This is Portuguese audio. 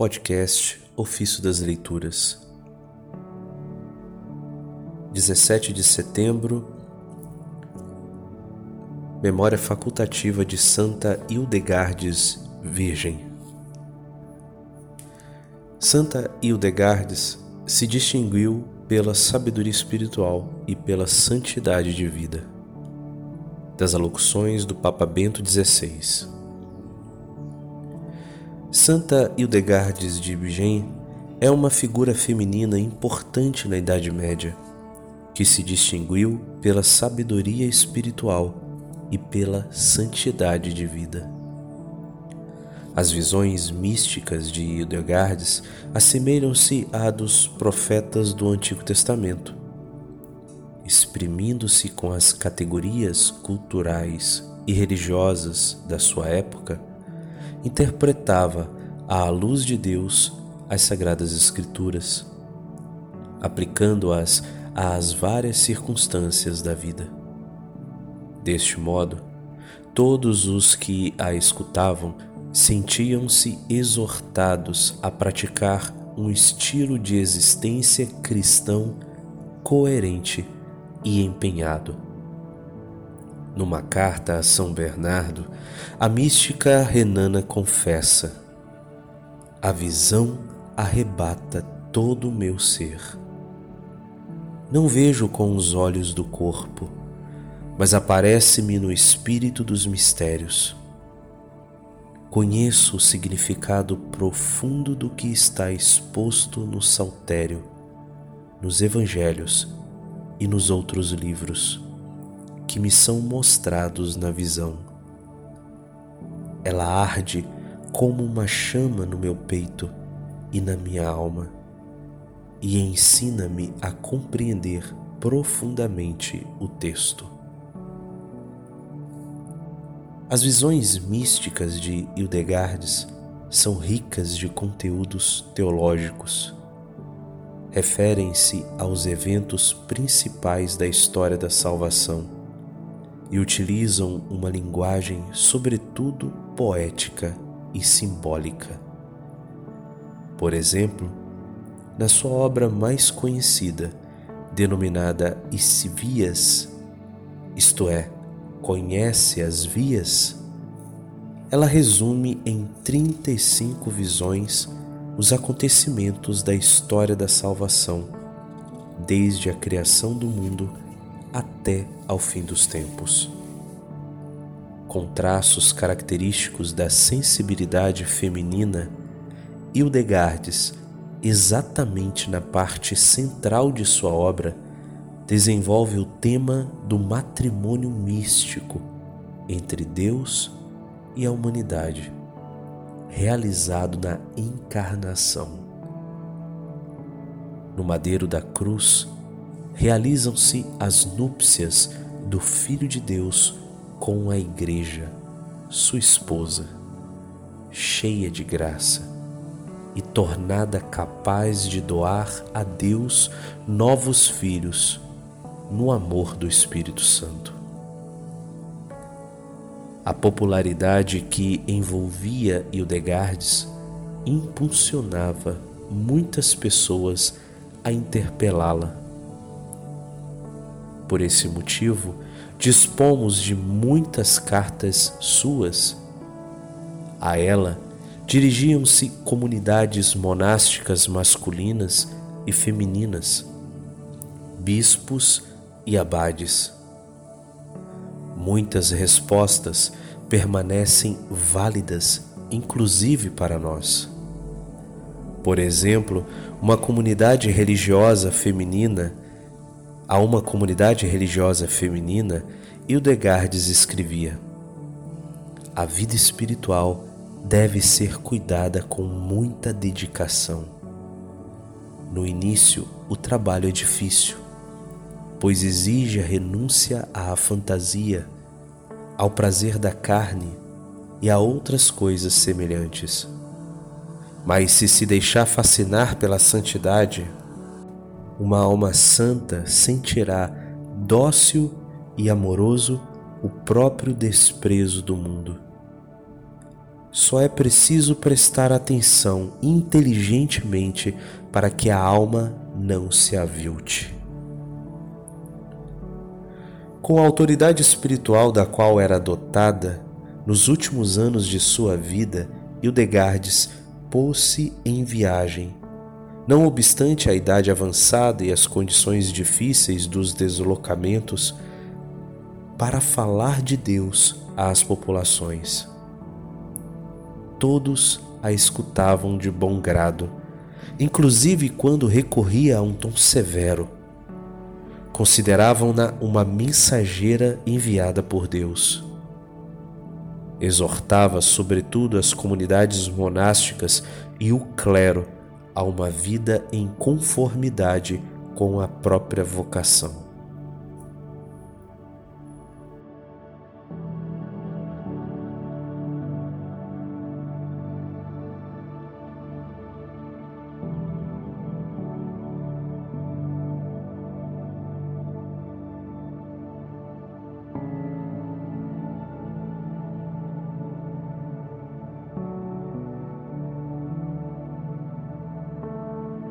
Podcast Ofício das Leituras. 17 de setembro, Memória facultativa de Santa Hildegardes Virgem. Santa Hildegardes se distinguiu pela sabedoria espiritual e pela santidade de vida. Das alocuções do Papa Bento XVI. Santa Hildegardes de Bingen é uma figura feminina importante na Idade Média, que se distinguiu pela sabedoria espiritual e pela santidade de vida. As visões místicas de Hildegardes assemelham-se à dos profetas do Antigo Testamento, exprimindo-se com as categorias culturais e religiosas da sua época, interpretava à luz de Deus as Sagradas Escrituras, aplicando-as às várias circunstâncias da vida. Deste modo, todos os que a escutavam sentiam-se exortados a praticar um estilo de existência cristão coerente e empenhado. Numa carta a São Bernardo, a mística renana confessa: A visão arrebata todo o meu ser. Não vejo com os olhos do corpo, mas aparece-me no espírito dos mistérios Conheço o significado profundo do que está exposto no Saltério, nos Evangelhos e nos outros livros que me são mostrados na visão. Ela arde como uma chama no meu peito e na minha alma, e ensina-me a compreender profundamente o texto. As visões místicas de Hildegardes são ricas de conteúdos teológicos. Referem-se aos eventos principais da história da salvação e utilizam uma linguagem, sobretudo poética e simbólica. Por exemplo, na sua obra mais conhecida, denominada Isvias, isto é, conhece as vias, ela resume em 35 visões os acontecimentos da história da salvação, desde a criação do mundo até ao fim dos tempos. Com traços característicos da sensibilidade feminina, Hildegardes, exatamente na parte central de sua obra, desenvolve o tema do matrimônio místico entre Deus e a humanidade, realizado na encarnação. No madeiro da cruz, realizam-se as núpcias do Filho de Deus com a Igreja, sua esposa, cheia de graça e tornada capaz de doar a Deus novos filhos no amor do Espírito Santo. A popularidade que envolvia Hildegardes impulsionava muitas pessoas a interpelá-la. Por esse motivo, dispomos de muitas cartas suas. A ela dirigiam-se comunidades monásticas masculinas e femininas, bispos e abades. Muitas respostas permanecem válidas, inclusive para nós. Por exemplo, uma comunidade religiosa feminina, a uma comunidade religiosa feminina, Hildegardes escrevia: A vida espiritual deve ser cuidada com muita dedicação. No início, o trabalho é difícil pois exige a renúncia à fantasia, ao prazer da carne e a outras coisas semelhantes. Mas se se deixar fascinar pela santidade, uma alma santa sentirá dócil e amoroso o próprio desprezo do mundo. só é preciso prestar atenção inteligentemente para que a alma não se avilte. Com a autoridade espiritual da qual era dotada, nos últimos anos de sua vida, Hildegardes pôs-se em viagem. Não obstante a idade avançada e as condições difíceis dos deslocamentos, para falar de Deus às populações todos a escutavam de bom grado, inclusive quando recorria a um tom severo. Consideravam-na uma mensageira enviada por Deus. Exortava, sobretudo, as comunidades monásticas e o clero a uma vida em conformidade com a própria vocação.